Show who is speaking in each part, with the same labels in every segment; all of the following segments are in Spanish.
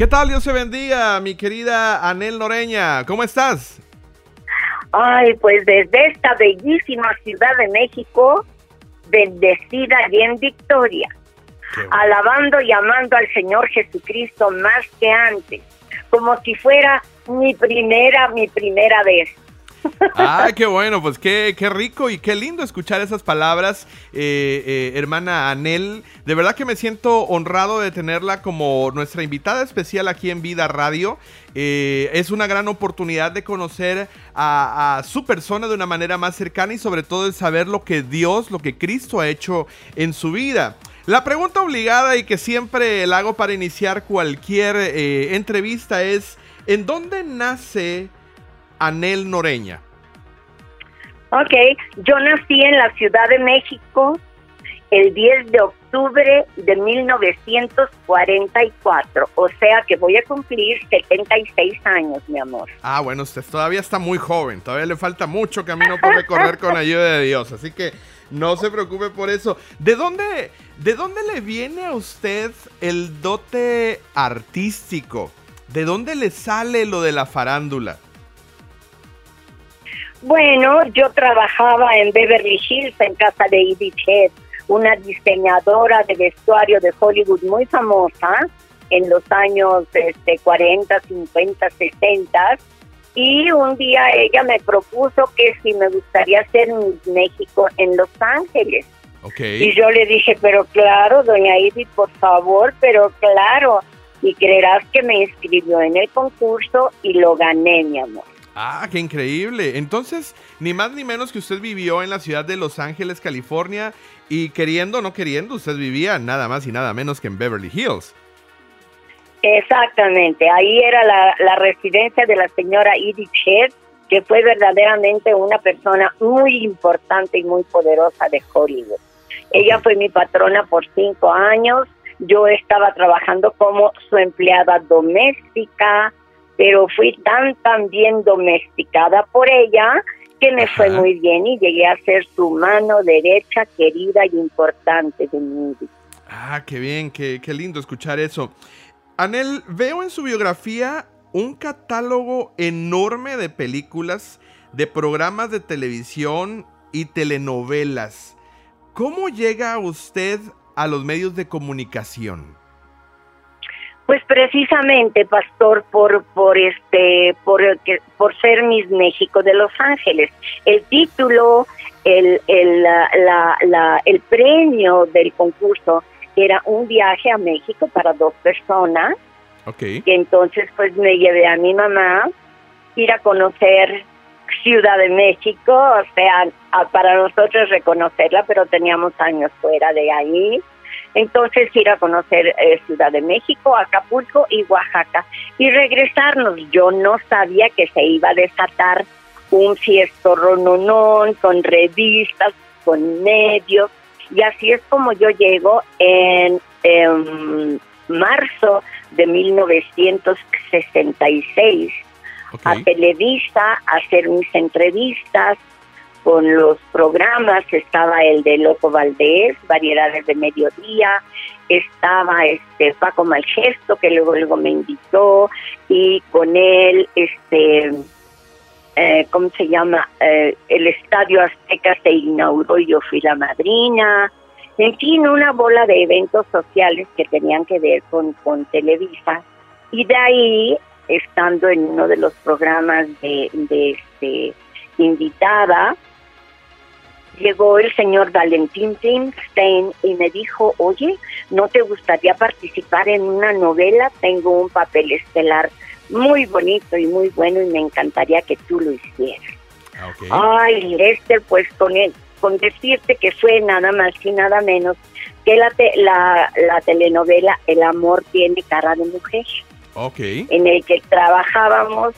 Speaker 1: ¿Qué tal? Dios se bendiga, mi querida Anel Noreña. ¿Cómo estás?
Speaker 2: Ay, pues desde esta bellísima Ciudad de México, bendecida y en victoria, alabando y amando al Señor Jesucristo más que antes, como si fuera mi primera, mi primera vez.
Speaker 1: Ah, qué bueno, pues qué, qué rico y qué lindo escuchar esas palabras, eh, eh, hermana Anel. De verdad que me siento honrado de tenerla como nuestra invitada especial aquí en Vida Radio. Eh, es una gran oportunidad de conocer a, a, su persona de una manera más cercana y sobre todo de saber lo que Dios, lo que Cristo ha hecho en su vida. La pregunta obligada y que siempre la hago para iniciar cualquier entrevista es, ¿en dónde nace Anel Noreña?
Speaker 2: Ok, yo nací en la Ciudad de México el 10 de octubre de 1944, o sea que voy a cumplir 76 años, mi amor.
Speaker 1: Ah, bueno, usted todavía está muy joven, todavía le falta mucho camino por recorrer con ayuda de Dios, así que no se preocupe por eso. ¿De dónde, de dónde le viene a usted el dote artístico? ¿De dónde le sale lo de la farándula?
Speaker 2: Bueno, yo trabajaba en Beverly Hills, en casa de Edith Head, una diseñadora de vestuario de Hollywood muy famosa en los años este, 40, 50, 60. Y un día ella me propuso que si me gustaría hacer Miss México en Los Ángeles. Y yo le dije, pero claro, doña Edith, por favor, pero claro. Y creerás que me inscribió en el concurso y lo gané, mi amor.
Speaker 1: Ah, qué increíble. Entonces, ni más ni menos que usted vivió en la ciudad de Los Ángeles, California, y queriendo o no queriendo, usted vivía nada más y nada menos que en Beverly Hills.
Speaker 2: Exactamente, ahí era la, residencia de la señora Edith Head, que fue verdaderamente una persona muy importante y muy poderosa de Hollywood. Ella fue mi patrona por cinco años, yo estaba trabajando como su empleada doméstica, pero fui tan, tan bien domesticada por ella que me fue muy bien y llegué a ser su mano derecha querida y importante de mi vida.
Speaker 1: Ah, qué bien, qué, qué lindo escuchar eso. Anel, veo en su biografía un catálogo enorme de películas, de programas de televisión y telenovelas. ¿Cómo llega usted a los medios de comunicación?
Speaker 2: Pues precisamente, pastor, por por este por por ser Miss México de Los Ángeles. El título, el el la, la, el premio del concurso era un viaje a México para dos personas.
Speaker 1: Okay.
Speaker 2: Y entonces pues me llevé a mi mamá ir a conocer Ciudad de México, o sea, para nosotros reconocerla, pero teníamos años fuera de ahí entonces ir a conocer eh, Ciudad de México, Acapulco y Oaxaca. Y regresarnos. Yo no sabía que se iba a desatar un fiesto rononón con revistas, con medios. Y así es como yo llego en, marzo de 1966 a Televisa a hacer mis entrevistas con los programas, estaba el de Loco Valdés, Variedades de Mediodía, estaba este Paco Malgesto, que luego, luego me invitó, y con él, este, eh, ¿cómo se llama? Eh, el Estadio Azteca se inauguró y yo fui la madrina. En fin, una bola de eventos sociales que tenían que ver con, con Televisa. Y de ahí, estando en uno de los programas de, de este, invitada, llegó el señor Valentín Timstein y me dijo, oye, ¿no te gustaría participar en una novela? Tengo un papel estelar muy bonito y muy bueno y me encantaría que tú lo hicieras. Ah, Ay, Lester, pues con, él, con decirte que fue nada más y nada menos que la, la, la telenovela El amor tiene cara de mujer.
Speaker 1: Okay.
Speaker 2: En el que trabajábamos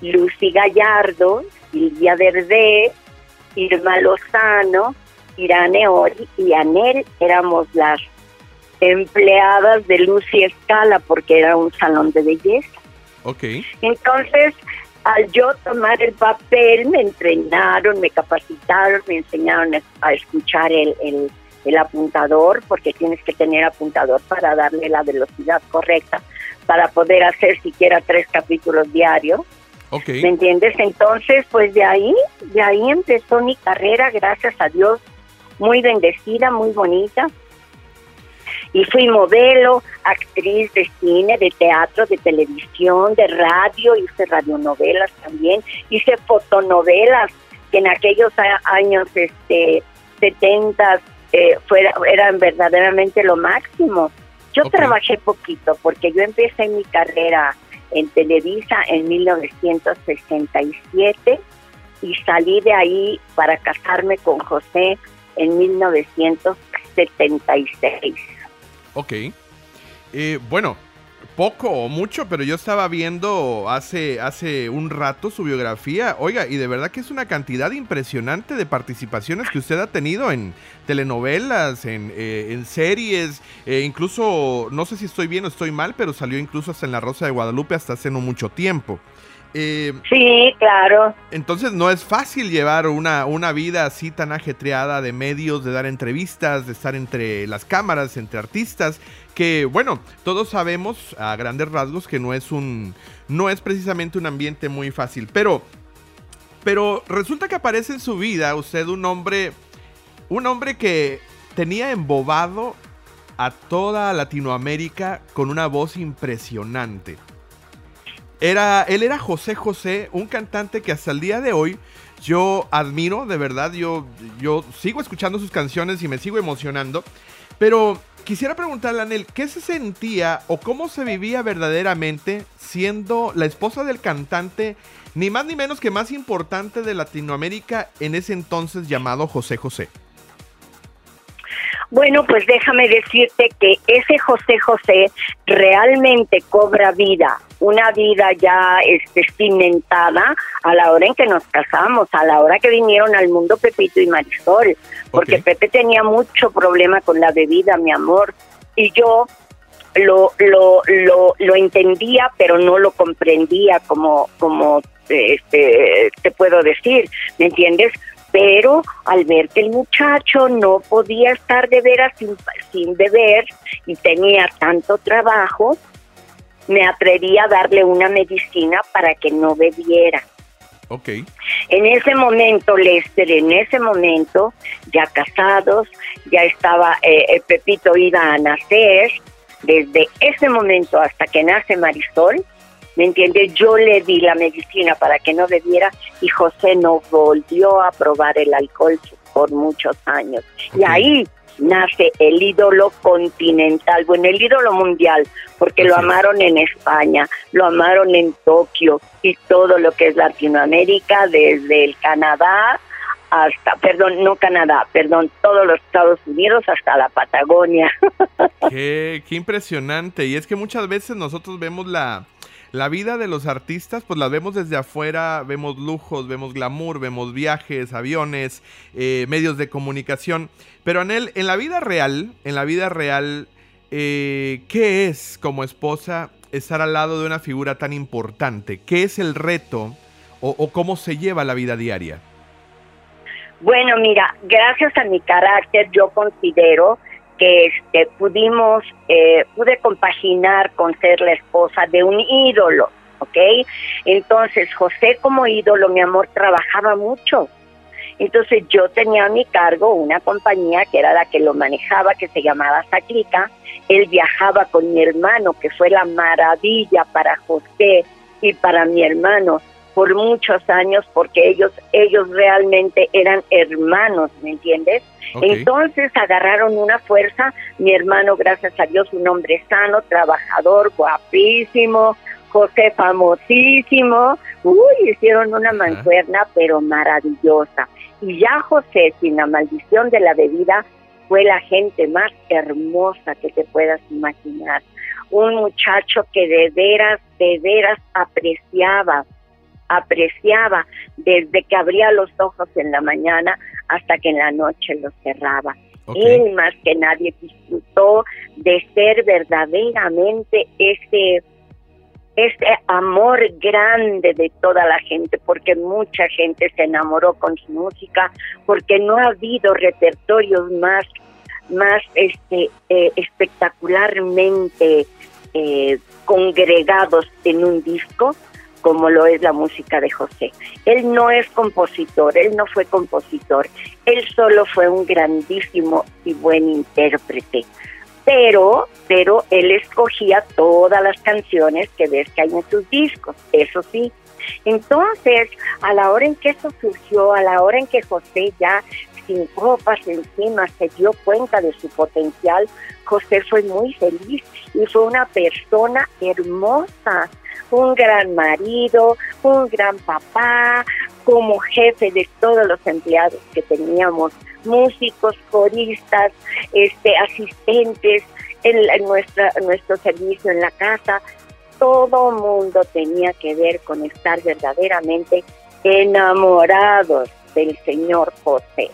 Speaker 2: Lucy Gallardo, Silvia Verde, Irma Lozano, Irane Ori y Anel éramos las empleadas de Lucy Escala porque era un salón de belleza.
Speaker 1: Ok.
Speaker 2: Entonces, al yo tomar el papel, me entrenaron, me capacitaron, me enseñaron a escuchar el, el, el apuntador, porque tienes que tener apuntador para darle la velocidad correcta para poder hacer siquiera tres capítulos diarios. ¿Me entiendes? Entonces, pues de ahí, de ahí empezó mi carrera, gracias a Dios, muy bendecida, muy bonita. Y fui modelo, actriz de cine, de teatro, de televisión, de radio, hice radionovelas también, hice fotonovelas que en aquellos años este 70 eh, fuera, eran verdaderamente lo máximo. Yo trabajé poquito porque yo empecé mi carrera en Televisa en 1967 y salí de ahí para casarme con José en 1976.
Speaker 1: Ok. Eh, bueno, poco o mucho, pero yo estaba viendo hace, hace un rato su biografía. Oiga, y de verdad que es una cantidad impresionante de participaciones que usted ha tenido en telenovelas, en, eh, series, eh, incluso, no sé si estoy bien o estoy mal, pero salió incluso hasta en La Rosa de Guadalupe hasta hace no mucho tiempo.
Speaker 2: Eh, sí, claro.
Speaker 1: Entonces no es fácil llevar una, una vida así tan ajetreada de medios, de dar entrevistas, de estar entre las cámaras, entre artistas, que bueno, todos sabemos a grandes rasgos que no es un, no es precisamente un ambiente muy fácil, pero, pero resulta que aparece en su vida usted un hombre, un hombre que tenía embobado a toda Latinoamérica con una voz impresionante. Era, él era José José, un cantante que hasta el día de hoy yo admiro, de verdad, yo, yo sigo escuchando sus canciones y me sigo emocionando. Pero quisiera preguntarle a Anel, ¿qué se sentía o cómo se vivía verdaderamente siendo la esposa del cantante, ni más ni menos que más importante de Latinoamérica en ese entonces llamado José José?
Speaker 2: Bueno, pues déjame decirte que ese José José realmente cobra vida, una vida ya este, cimentada a la hora en que nos casamos, a la hora que vinieron al mundo Pepito y Marisol, porque Pepe tenía mucho problema con la bebida, mi amor, y yo lo, lo, lo, lo entendía, pero no lo comprendía como, como este, te puedo decir, ¿me entiendes? Pero al ver que el muchacho no podía estar de veras sin, beber y tenía tanto trabajo, me atreví a darle una medicina para que no bebiera.
Speaker 1: Ok.
Speaker 2: En ese momento, Lester, en ese momento, ya casados, ya estaba, eh, Pepito iba a nacer, desde ese momento hasta que nace Marisol, ¿me entiendes? Yo le di la medicina para que no bebiera y José no volvió a probar el alcohol por muchos años. Y ahí nace el ídolo continental, bueno, el ídolo mundial, porque lo amaron en España, lo amaron en Tokio y todo lo que es Latinoamérica, desde el Canadá hasta, perdón, no Canadá, perdón, todos los Estados Unidos hasta la Patagonia.
Speaker 1: qué, qué impresionante. Y es que muchas veces nosotros vemos la, la vida de los artistas, pues la vemos desde afuera, vemos lujos, vemos glamour, vemos viajes, aviones, eh, medios de comunicación. Pero Anel, en la vida real, en la vida real, eh, ¿qué es como esposa estar al lado de una figura tan importante? ¿Qué es el reto o cómo se lleva la vida diaria?
Speaker 2: Bueno, mira, gracias a mi carácter yo considero que este, pudimos, eh, pude compaginar con ser la esposa de un ídolo, ¿ok? Entonces, José como ídolo, mi amor, trabajaba mucho. Entonces yo tenía a mi cargo una compañía que era la que lo manejaba, que se llamaba Saclica. Él viajaba con mi hermano, que fue la maravilla para José y para mi hermano por muchos años porque ellos ellos realmente eran hermanos, ¿me entiendes? Entonces agarraron una fuerza, mi hermano, gracias a Dios, un hombre sano, trabajador, guapísimo, José famosísimo, uy, hicieron una mancuerna pero maravillosa. Y ya José, sin la maldición de la bebida, fue la gente más hermosa que te puedas imaginar. Un muchacho que de veras, de veras apreciaba apreciaba desde que abría los ojos en la mañana hasta que en la noche los cerraba. Él más que nadie disfrutó de ser verdaderamente ese, ese amor grande de toda la gente, porque mucha gente se enamoró con su música, porque no ha habido repertorios más, más este, eh, espectacularmente eh, congregados en un disco como lo es la música de José. Él no es compositor, él no fue compositor, él solo fue un grandísimo y buen intérprete. Pero, pero él escogía todas las canciones que ves que hay en sus discos, eso sí. Entonces, a la hora en que eso surgió, a la hora en que José ya sin copas encima se dio cuenta de su potencial, José fue muy feliz y fue una persona hermosa, un gran marido, un gran papá, como jefe de todos los empleados que teníamos, músicos, coristas, este, asistentes en, nuestra, nuestro servicio en la casa. Todo mundo tenía que ver con estar verdaderamente enamorados del señor José.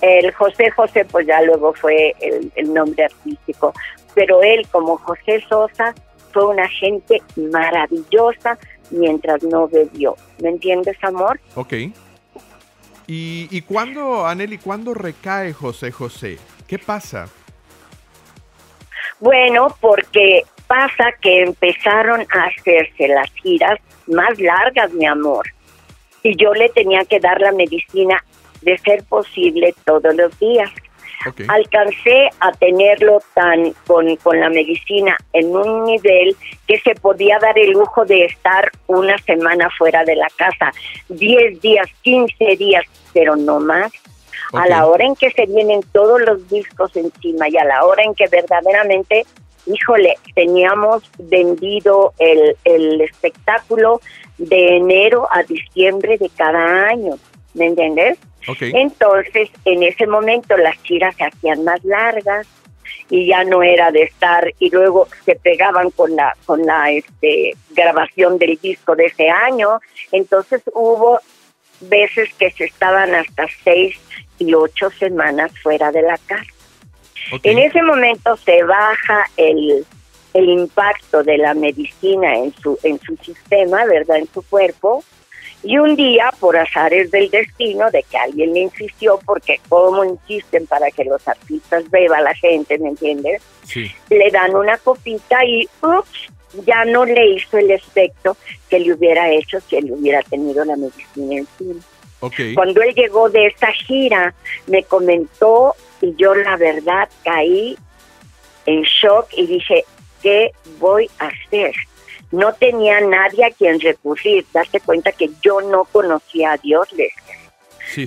Speaker 2: El José José, pues ya luego fue el, el nombre artístico, pero él como José Sosa fue una gente maravillosa mientras no bebió. ¿Me entiendes, amor?
Speaker 1: Ok. ¿Y, y cuándo, Aneli, cuándo recae José José? ¿Qué pasa?
Speaker 2: Bueno, porque pasa que empezaron a hacerse las giras más largas, mi amor. Y yo le tenía que dar la medicina de ser posible todos los días. Alcancé a tenerlo tan con, con la medicina en un nivel que se podía dar el lujo de estar una semana fuera de la casa, 10 días, 15 días, pero no más. A la hora en que se vienen todos los discos encima y a la hora en que verdaderamente, híjole, teníamos vendido el, el espectáculo de enero a diciembre de cada año, ¿me entiendes? Entonces, en ese momento las giras se hacían más largas y ya no era de estar y luego se pegaban con la con la este, grabación del disco de ese año. Entonces hubo veces que se estaban hasta seis y ocho semanas fuera de la casa. En ese momento se baja el, el impacto de la medicina en su en su sistema, ¿verdad? En su cuerpo y un día, por azares del destino, de que alguien le insistió, porque como insisten para que los artistas beban la gente, ¿me entiendes? Le dan una copita y, ups, ya no le hizo el efecto que le hubiera hecho si él hubiera tenido la medicina encima. Okay. Cuando él llegó de esa gira, me comentó y yo la verdad caí en shock y dije, ¿qué voy a hacer? No tenía nadie a quien recurrir. Darse cuenta que yo no conocía a Dios,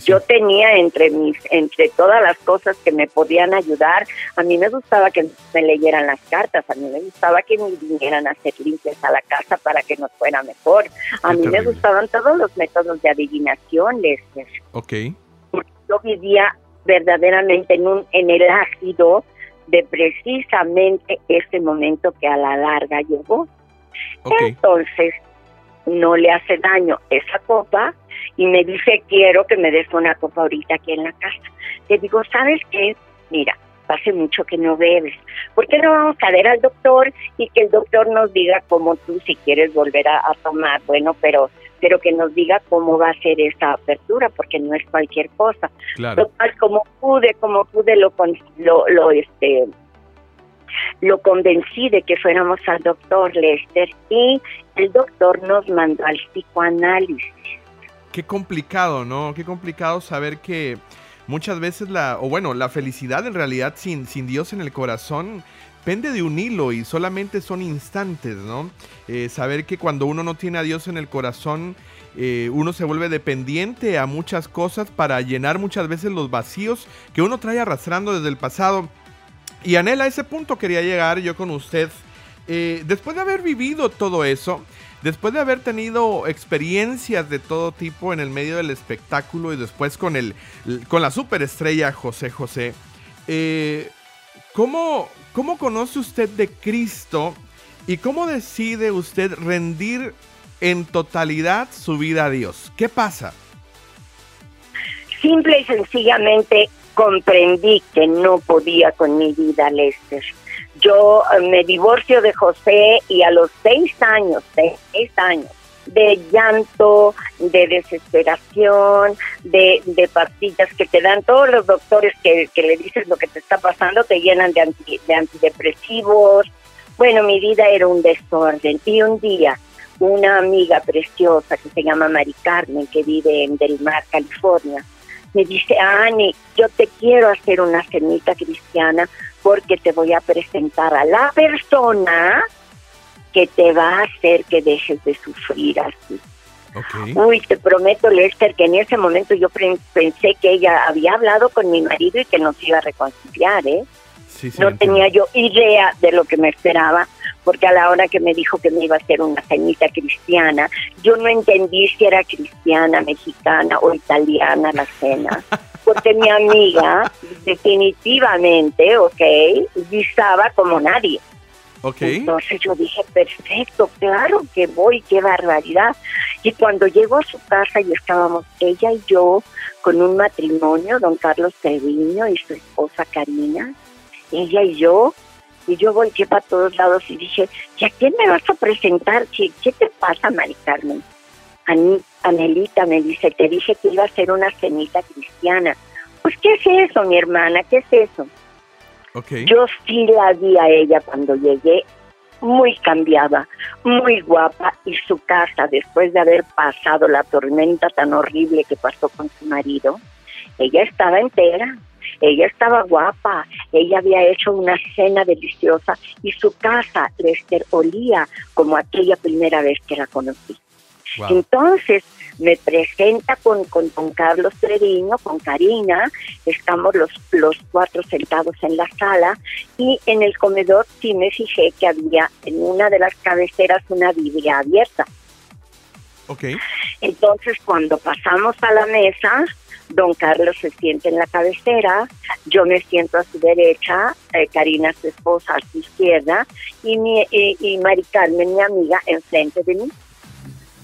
Speaker 2: Yo tenía entre mis, entre todas las cosas que me podían ayudar, a mí me gustaba que me leyeran las cartas, a mí me gustaba que me vinieran a hacer limpias a la casa para que nos fuera mejor, a mí me gustaban todos los métodos de adivinación, Lester.
Speaker 1: Ok.
Speaker 2: Yo vivía verdaderamente en un, en el ácido de precisamente ese momento que a la larga llegó. Entonces, no le hace daño esa copa y me dice, quiero que me des una copa ahorita aquí en la casa. Le digo, ¿sabes qué? Mira, hace mucho que no bebes. ¿Por qué no vamos a ver al doctor y que el doctor nos diga cómo tú si quieres volver a, tomar? Bueno, pero pero que nos diga cómo va a ser esa apertura, porque no es cualquier cosa. Claro. Total, como pude, como pude lo, lo, lo este lo convencí de que fuéramos al doctor Lester y el doctor nos mandó al psicoanálisis.
Speaker 1: Qué complicado, ¿no? Qué complicado saber que muchas veces la, o bueno, la felicidad en realidad sin, sin Dios en el corazón pende de un hilo y solamente son instantes, ¿no? Eh, saber que cuando uno no tiene a Dios en el corazón, eh, uno se vuelve dependiente a muchas cosas para llenar muchas veces los vacíos que uno trae arrastrando desde el pasado. Y Anel, a ese punto quería llegar yo con usted. Eh, después de haber vivido todo eso, después de haber tenido experiencias de todo tipo en el medio del espectáculo y después con, el, con la superestrella José José, eh, ¿cómo, ¿cómo conoce usted de Cristo y cómo decide usted rendir en totalidad su vida a Dios? ¿Qué pasa?
Speaker 2: Simple y sencillamente comprendí que no podía con mi vida, Lester. Yo eh, me divorcio de José y a los seis años, seis años, de llanto, de desesperación, de, de pastillas que te dan. Todos los doctores que, le dices lo que te está pasando, te llenan de, de antidepresivos, Bueno, mi vida era un desorden. Y un día una amiga preciosa que se llama Mari Carmen, que vive en Del Mar, California, me dice, Ani, yo te quiero hacer una cenita cristiana porque te voy a presentar a la persona que te va a hacer que dejes de sufrir así. Uy, te prometo, Lester, que en ese momento yo pensé que ella había hablado con mi marido y que nos iba a reconciliar, ¿eh? no tenía yo idea de lo que me esperaba, porque a la hora que me dijo que me iba a hacer una cenita cristiana, yo no entendí si era cristiana, mexicana o italiana la cena. Porque mi amiga, definitivamente, ok, guisaba como nadie. Okay. Entonces yo dije, perfecto, claro que voy, qué barbaridad. Y cuando llegó a su casa y estábamos ella y yo con un matrimonio, don Carlos Treviño y su esposa Karina, ella y yo, y yo volteé para todos lados y dije, ¿y a quién me vas a presentar? ¿Qué, qué te pasa, Mari Carmen? Anelita me dice, te dije que iba a ser una cenita cristiana. Pues, ¿qué es eso, mi hermana? ¿Qué es eso? Okay. Yo sí la vi a ella cuando llegué, muy cambiada, muy guapa, y su casa, después de haber pasado la tormenta tan horrible que pasó con su marido, ella estaba entera, ella estaba guapa, ella había hecho una cena deliciosa y su casa, Lester, olía como aquella primera vez que la conocí. Entonces me presenta con, con don Carlos Treviño, con Karina, estamos los, los cuatro sentados en la sala y en el comedor sí me fijé que había en una de las cabeceras una Biblia abierta. Okay. Entonces cuando pasamos a la mesa, Don Carlos se siente en la cabecera, yo me siento a su derecha, eh, Karina, su esposa, a su izquierda, y, mi, y, Mari Carmen, mi amiga, enfrente de mí.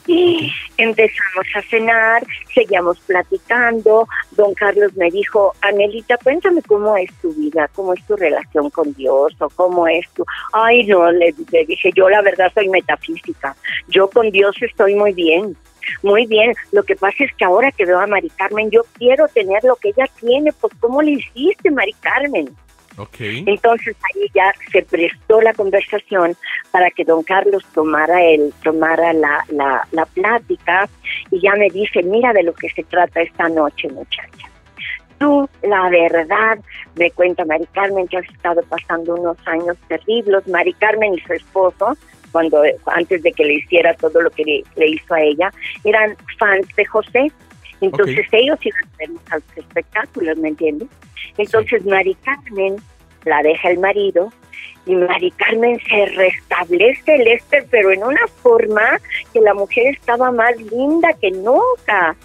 Speaker 2: Y empezamos a cenar, seguíamos platicando. Don Carlos me dijo, Anelita, cuéntame cómo es tu vida, cómo es tu relación con Dios o cómo es tu... Ay, no, le dije, yo la verdad soy metafísica. Yo con Dios estoy muy bien. Muy bien, lo que pasa es que ahora que veo a Mari Carmen, yo quiero tener lo que ella tiene, pues ¿cómo le hiciste, Mari Carmen? Okay. Entonces ahí ya se prestó la conversación para que don Carlos tomara el tomara la, la, la plática y ya me dice, mira de lo que se trata esta noche, muchacha. Tú, la verdad, me cuenta Mari Carmen, que has estado pasando unos años terribles. Mari Carmen y su esposo cuando antes de que le hiciera todo lo que le, hizo a ella, eran fans de José. Entonces ellos iban a ver los espectáculos, ¿me entiendes? Entonces Mari Carmen la deja el marido y Mari Carmen se restablece el este, pero en una forma que la mujer estaba más linda que nunca.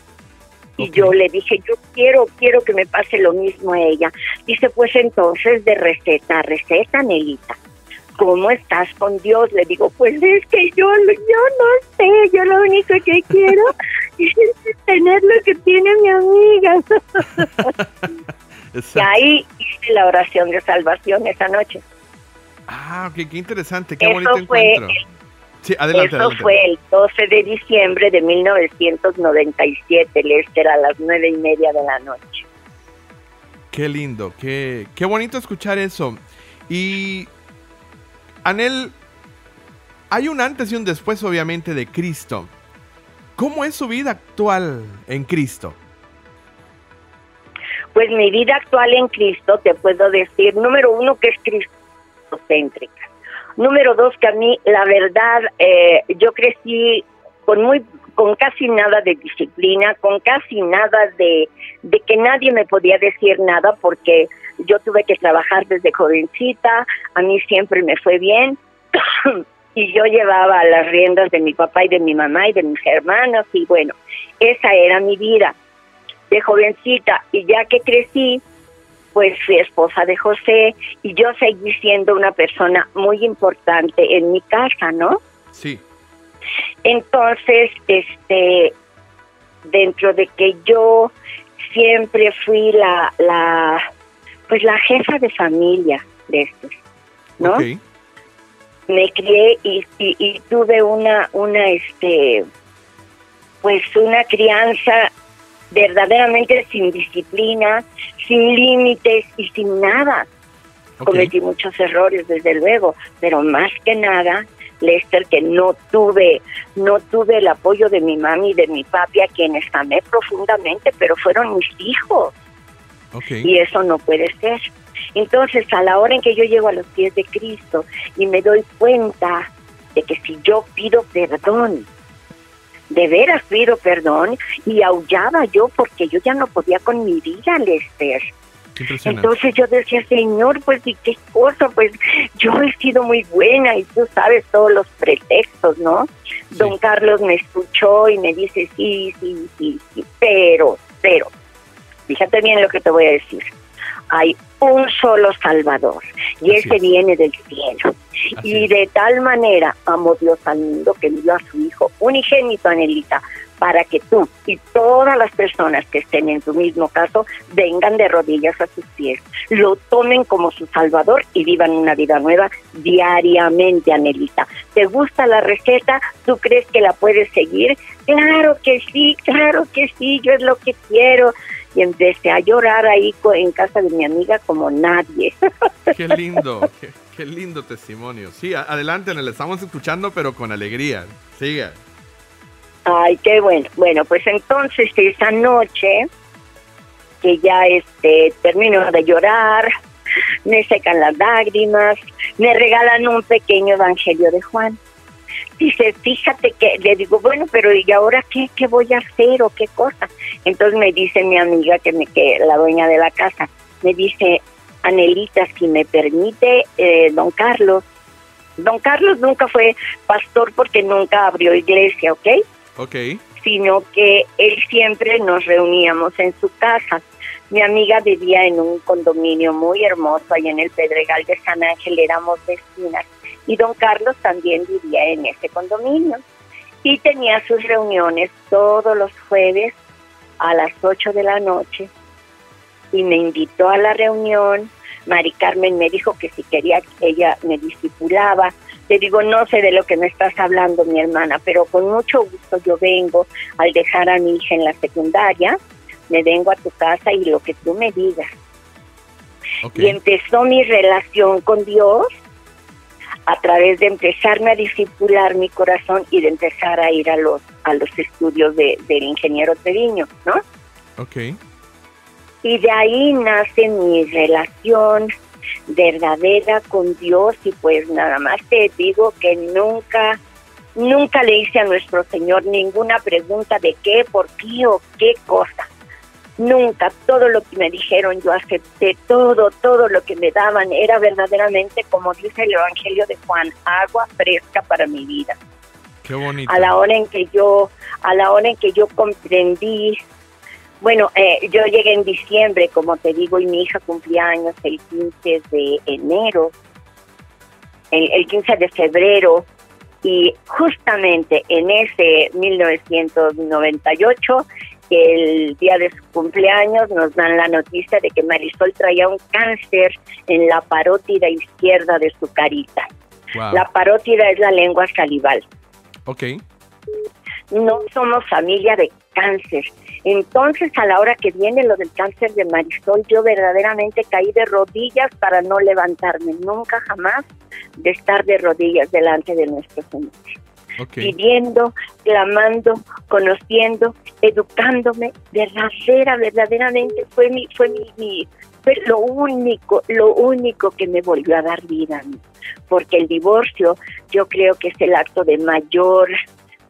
Speaker 2: Y yo le dije, yo quiero, quiero que me pase lo mismo a ella. Dice, pues entonces de receta a receta, Nelita. ¿Cómo estás con Dios? Le digo, pues es que yo, yo no sé, yo lo único que quiero es tener lo que tiene mi amiga. y ahí hice la oración de salvación esa noche.
Speaker 1: Ah, qué interesante, qué bonito encuentro.
Speaker 2: sí, adelante, eso fue el 12 de diciembre de 1997, Lester, a las nueve y media de la noche.
Speaker 1: Qué lindo, qué, qué bonito escuchar eso. Y Anel, hay un antes y un después obviamente de Cristo. ¿Cómo es su vida actual en Cristo?
Speaker 2: Pues mi vida actual en Cristo, te puedo decir, número uno, que es cristocéntrica. Número dos, que a mí, la verdad, eh, yo crecí con muy con casi nada de disciplina, con casi nada de, que nadie me podía decir nada porque yo tuve que trabajar desde jovencita, a mí siempre me fue bien y yo llevaba las riendas de mi papá y de mi mamá y de mis hermanos y bueno, esa era mi vida de jovencita y ya que crecí, pues fui esposa de José y yo seguí siendo una persona muy importante en mi casa, ¿no?
Speaker 1: Sí.
Speaker 2: Entonces, este, dentro de que yo siempre fui la, la pues la jefa de familia de estos, ¿no? Me crié y, y, tuve una, una, este, pues una crianza verdaderamente sin disciplina, sin límites y sin nada. Cometí muchos errores, desde luego, pero más que nada, Lester, que no tuve, no tuve el apoyo de mi mami y de mi papi, a quienes amé profundamente, pero fueron mis hijos. Y eso no puede ser. Entonces, a la hora en que yo llego a los pies de Cristo y me doy cuenta de que si yo pido perdón, de veras pido perdón, y aullaba yo porque yo ya no podía con mi vida, Lester. Entonces yo decía, Señor, pues y qué cosa, pues yo he sido muy buena y tú sabes todos los pretextos, ¿no? Don Carlos me escuchó y me dice, sí, sí, sí, sí, pero, pero, fíjate bien lo que te voy a decir. Hay un solo Salvador y ese viene del cielo. y de tal manera amó Dios al mundo que dio a su Hijo unigénito, Anelita, para que tú y todas las personas que estén en tu mismo caso vengan de rodillas a sus pies, lo tomen como su Salvador y vivan una vida nueva diariamente, Anelita. ¿Te gusta la receta? ¿Tú crees que la puedes seguir? Claro que sí, claro que sí, yo es lo que quiero y empecé a llorar ahí en casa de mi amiga como nadie.
Speaker 1: Qué lindo, qué, lindo testimonio. Sí, adelante, le estamos escuchando, pero con alegría. Siga.
Speaker 2: Ay, qué bueno. Bueno, pues entonces esa noche que ya este termino de llorar, me secan las lágrimas, me regalan un pequeño evangelio de Juan. Dice, fíjate que, le digo, bueno, pero ¿y ahora qué, qué voy a hacer o qué cosa? Entonces me dice mi amiga, que, me, que la dueña de la casa, me dice, Anelita, si me permite, eh, don Carlos, don Carlos nunca fue pastor porque nunca abrió iglesia, ¿ok?
Speaker 1: Ok.
Speaker 2: Sino que él siempre nos reuníamos en su casa. Mi amiga vivía en un condominio muy hermoso ahí en el Pedregal de San Ángel, éramos vecinas y don Carlos también vivía en ese condominio y tenía sus reuniones todos los jueves a las 8 de la noche y me invitó a la reunión. Mari Carmen me dijo que si quería ella me discipulaba. Le digo, no sé de lo que me estás hablando, mi hermana, pero con mucho gusto yo vengo al dejar a mi hija en la secundaria, me vengo a tu casa y lo que tú me digas. Y empezó mi relación con Dios a través de empezarme a discipular mi corazón y de empezar a ir a los a los estudios de, del ingeniero Treviño, ¿no?
Speaker 1: Ok.
Speaker 2: Y de ahí nace mi relación verdadera con Dios y pues nada más te digo que nunca, nunca le hice a nuestro Señor ninguna pregunta de qué, por qué o qué cosa nunca todo lo que me dijeron yo acepté, todo, todo lo que me daban era verdaderamente, como dice el Evangelio de Juan, agua fresca para mi vida.
Speaker 1: Qué bonito.
Speaker 2: A la hora en que yo, a la hora en que yo comprendí, bueno, eh, yo llegué en diciembre, como te digo, y mi hija cumplía años el 15 de enero, el, el 15 de febrero, y justamente en ese 1998 el día de su cumpleaños nos dan la noticia de que Marisol traía un cáncer en la parótida izquierda de su carita. La parótida es la lengua salival.
Speaker 1: Ok.
Speaker 2: No somos familia de cáncer. Entonces, a la hora que viene lo del cáncer de Marisol, yo verdaderamente caí de rodillas para no levantarme, nunca jamás de estar de rodillas delante de nuestro Señor. Pidiendo, clamando, conociendo, educándome, verdadera, verdaderamente fue mi, fue mi, fue lo único, lo único que me volvió a dar vida a mí. Porque el divorcio yo creo que es el acto de mayor,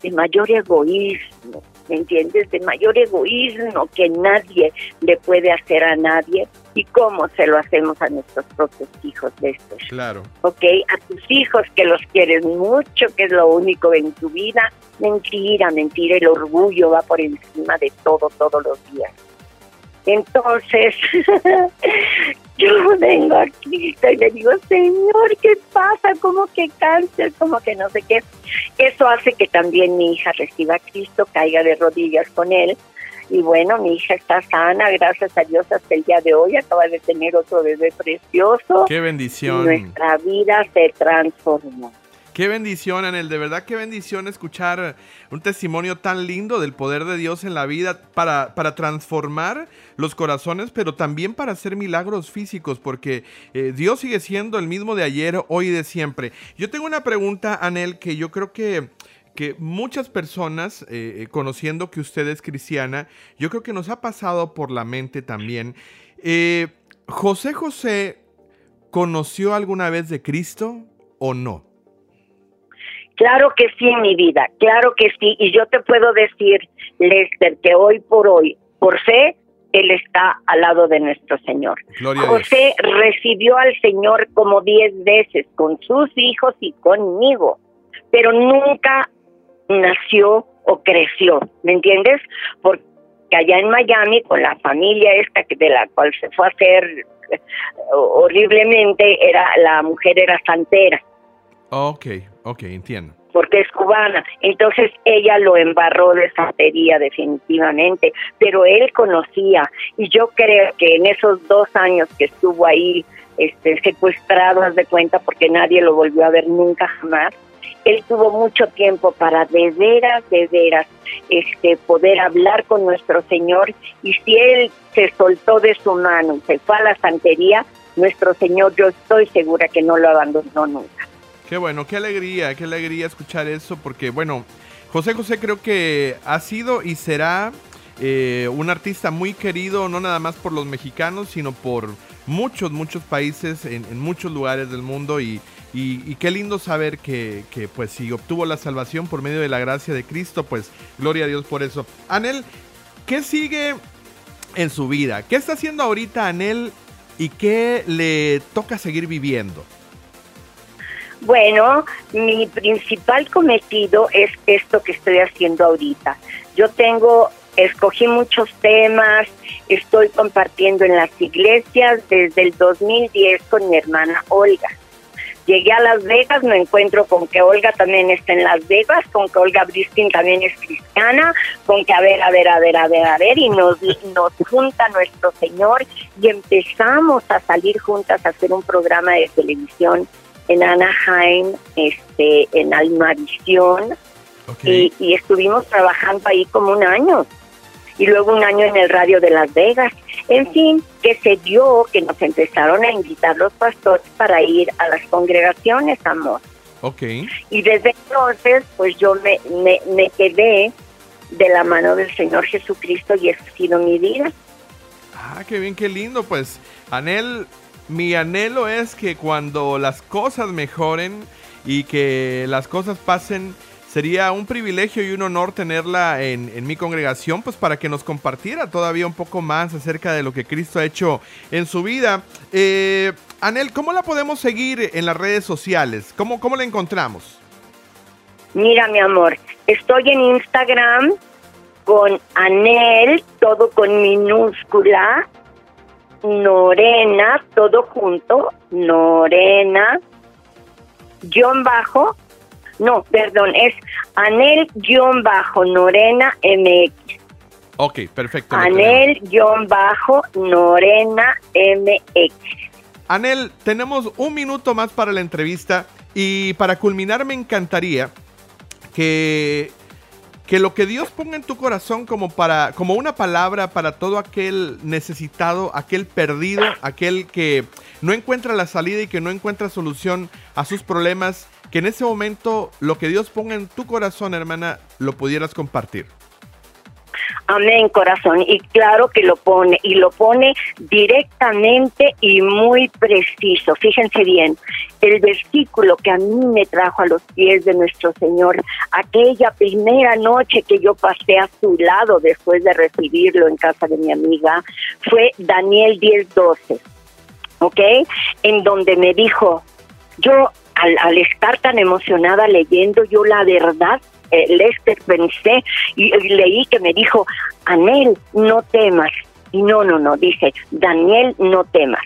Speaker 2: de mayor egoísmo, ¿me entiendes? De mayor egoísmo que nadie le puede hacer a nadie y cómo se lo hacemos a nuestros propios hijos de estos.
Speaker 1: Claro.
Speaker 2: ¿Ok? A tus hijos que los quieres mucho, que es lo único en tu vida. Mentira, mentira, el orgullo va por encima de todo todos los días. Entonces, yo vengo aquí y le digo, Señor, ¿qué pasa? ¿Cómo que cáncer? ¿Cómo que no sé qué? Eso hace que también mi hija reciba a Cristo, caiga de rodillas con él. Y bueno, mi hija está sana, gracias a Dios, hasta el día de hoy. Acaba de tener otro bebé precioso.
Speaker 1: ¡Qué bendición!
Speaker 2: nuestra vida se transformó.
Speaker 1: Qué bendición, Anel. De verdad, qué bendición escuchar un testimonio tan lindo del poder de Dios en la vida para, para transformar los corazones, pero también para hacer milagros físicos, porque eh, Dios sigue siendo el mismo de ayer, hoy y de siempre. Yo tengo una pregunta, Anel, que yo creo que que muchas personas, eh, eh, conociendo que usted es cristiana, yo creo que nos ha pasado por la mente también. José José, ¿conoció alguna vez de Cristo o no?
Speaker 2: Claro que sí, mi vida, claro que sí. Y yo te puedo decir, Lester, que hoy por hoy, por fe, Él está al lado de nuestro Señor. José recibió al Señor como diez veces con sus hijos y conmigo, pero nunca nació o creció, ¿me entiendes? Porque allá en Miami, con la familia esta de la cual se fue a hacer eh, horriblemente, era la mujer era santera
Speaker 1: Ok, ok, entiendo.
Speaker 2: Porque es cubana. Entonces ella lo embarró de santería definitivamente, pero él conocía y yo creo que en esos dos años que estuvo ahí este, secuestrado, haz de cuenta, porque nadie lo volvió a ver nunca jamás, él tuvo mucho tiempo para de veras, de veras, este, poder hablar con nuestro Señor y si él se soltó de su mano y se fue a la santería, nuestro Señor yo estoy segura que no lo abandonó nunca.
Speaker 1: Qué bueno, qué alegría, qué alegría escuchar eso, porque bueno, José José creo que ha sido y será eh, un artista muy querido, no nada más por los mexicanos, sino por muchos, muchos países, en, muchos lugares del mundo y, qué lindo saber que, que, pues si obtuvo la salvación por medio de la gracia de Cristo, pues gloria a Dios por eso. Anel, ¿qué sigue en su vida? ¿Qué está haciendo ahorita Anel y qué le toca seguir viviendo?
Speaker 2: Bueno, mi principal cometido es esto que estoy haciendo ahorita. Yo tengo, escogí muchos temas, estoy compartiendo en las iglesias desde el 2010 con mi hermana Olga. Llegué a Las Vegas, me encuentro con que Olga también está en Las Vegas, con que Olga Briskin también es cristiana, con que a ver, a ver, a ver, a ver, a ver, y nos, nos junta nuestro Señor y empezamos a salir juntas a hacer un programa de televisión en Anaheim, este, en Almavisión, y, y, estuvimos trabajando ahí como un año, y luego un año en el radio de Las Vegas. En fin, que se dio que nos empezaron a invitar los pastores para ir a las congregaciones, amor.
Speaker 1: Okay.
Speaker 2: Y desde entonces, pues yo me, me, me quedé de la mano del Señor Jesucristo y eso ha sido mi vida.
Speaker 1: Ah, qué bien, qué lindo. Pues, Anel, mi anhelo es que cuando las cosas mejoren y que las cosas pasen, sería un privilegio y un honor tenerla en, mi congregación, pues para que nos compartiera todavía un poco más acerca de lo que Cristo ha hecho en su vida. Eh, Anel, ¿cómo la podemos seguir en las redes sociales? ¿Cómo, ¿Cómo la encontramos?
Speaker 2: Mira, mi amor, estoy en Instagram con Anel, todo con minúscula, Norena, todo junto, Norena, guion bajo, no, perdón, es Anel guion bajo Norena MX.
Speaker 1: Ok, perfecto.
Speaker 2: Anel guion bajo Norena MX.
Speaker 1: Anel, tenemos un minuto más para la entrevista y para culminar me encantaría que que lo que Dios ponga en tu corazón como para como una palabra para todo aquel necesitado, aquel perdido, aquel que no encuentra la salida y que no encuentra solución a sus problemas, que en ese momento lo que Dios ponga en tu corazón, hermana, lo pudieras compartir.
Speaker 2: Amén, corazón. Y claro que lo pone, y lo pone directamente y muy preciso. Fíjense bien, el versículo que a mí me trajo a los pies de nuestro Señor, aquella primera noche que yo pasé a su lado después de recibirlo en casa de mi amiga, fue Daniel 10:12, ¿ok? En donde me dijo, yo al, estar tan emocionada leyendo, yo la verdad eh, Lester pensé y, leí que me dijo, Anel, no temas. Y no, no, no, dice, Daniel, no temas.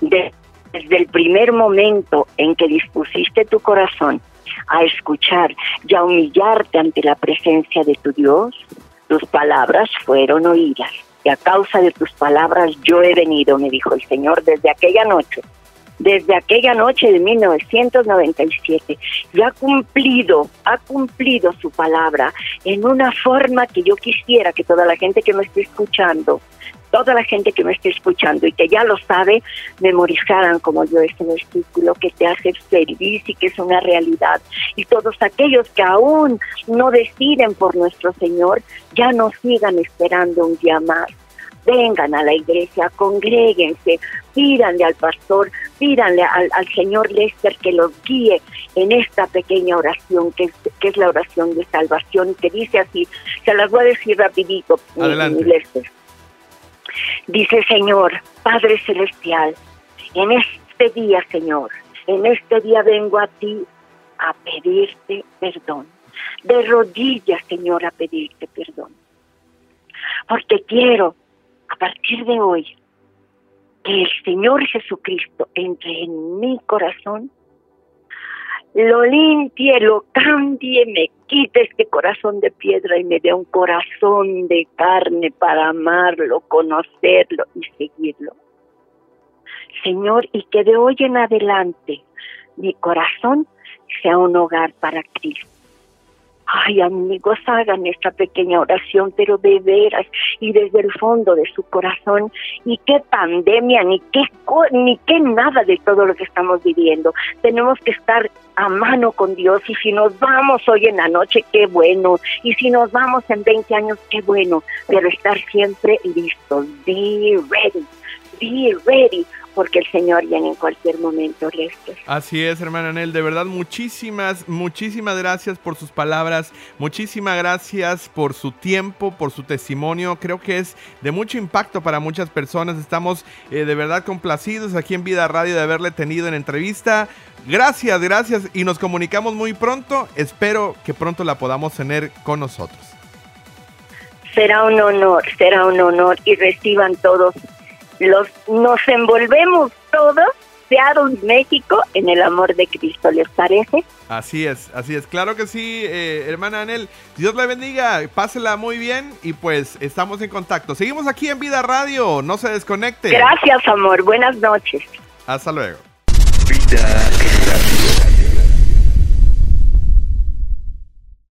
Speaker 2: desde el primer momento en que dispusiste tu corazón a escuchar y a humillarte ante la presencia de tu Dios, tus palabras fueron oídas. Y a causa de tus palabras yo he venido, me dijo el Señor, desde aquella noche desde aquella noche de 1997 y ha cumplido, ha cumplido su palabra en una forma que yo quisiera que toda la gente que me esté escuchando, toda la gente que me esté escuchando y que ya lo sabe, memorizaran como yo este versículo que te hace feliz y que es una realidad. Y todos aquellos que aún no deciden por nuestro Señor, ya no sigan esperando un día más vengan a la iglesia, congréguense, pídanle al pastor, pídanle al, Señor Lester que los guíe en esta pequeña oración que es, que es la oración de salvación, que dice así, se las voy a decir rapidito,
Speaker 1: Adelante.
Speaker 2: Lester. Dice Señor, Padre Celestial, en este día, Señor, en este día vengo a ti a pedirte perdón. De rodillas, Señor, a pedirte perdón. Porque quiero a partir de hoy, que el Señor Jesucristo entre en mi corazón, lo limpie, lo cambie, me quite este corazón de piedra y me dé un corazón de carne para amarlo, conocerlo y seguirlo. Señor, y que de hoy en adelante mi corazón sea un hogar para Cristo Ay, amigos, hagan esta pequeña oración, pero de veras y desde el fondo de su corazón. Y qué pandemia, ni qué, ni qué nada de todo lo que estamos viviendo. Tenemos que estar a mano con Dios y si nos vamos hoy en la noche, qué bueno. Y si nos vamos en 20 años, qué bueno. Pero estar siempre listos. Be ready. Be ready porque el Señor viene en cualquier momento, Lester.
Speaker 1: Así es, hermana Anel, de verdad muchísimas, muchísimas gracias por sus palabras, muchísimas gracias por su tiempo, por su testimonio, creo que es de mucho impacto para muchas personas, estamos eh, de verdad complacidos aquí en Vida Radio de haberle tenido en entrevista. Gracias, gracias y nos comunicamos muy pronto, espero que pronto la podamos tener con nosotros.
Speaker 2: Será un honor, será un honor y reciban todos los, nos envolvemos todos, Seattle, México, en el amor de Cristo, ¿les parece?
Speaker 1: Así es, así es, claro que sí, eh, hermana Anel. Dios la bendiga, pásela muy bien y pues estamos en contacto. Seguimos aquí en Vida Radio, no se desconecte.
Speaker 2: Gracias, amor, buenas noches.
Speaker 1: Hasta luego.
Speaker 3: Vida Radio.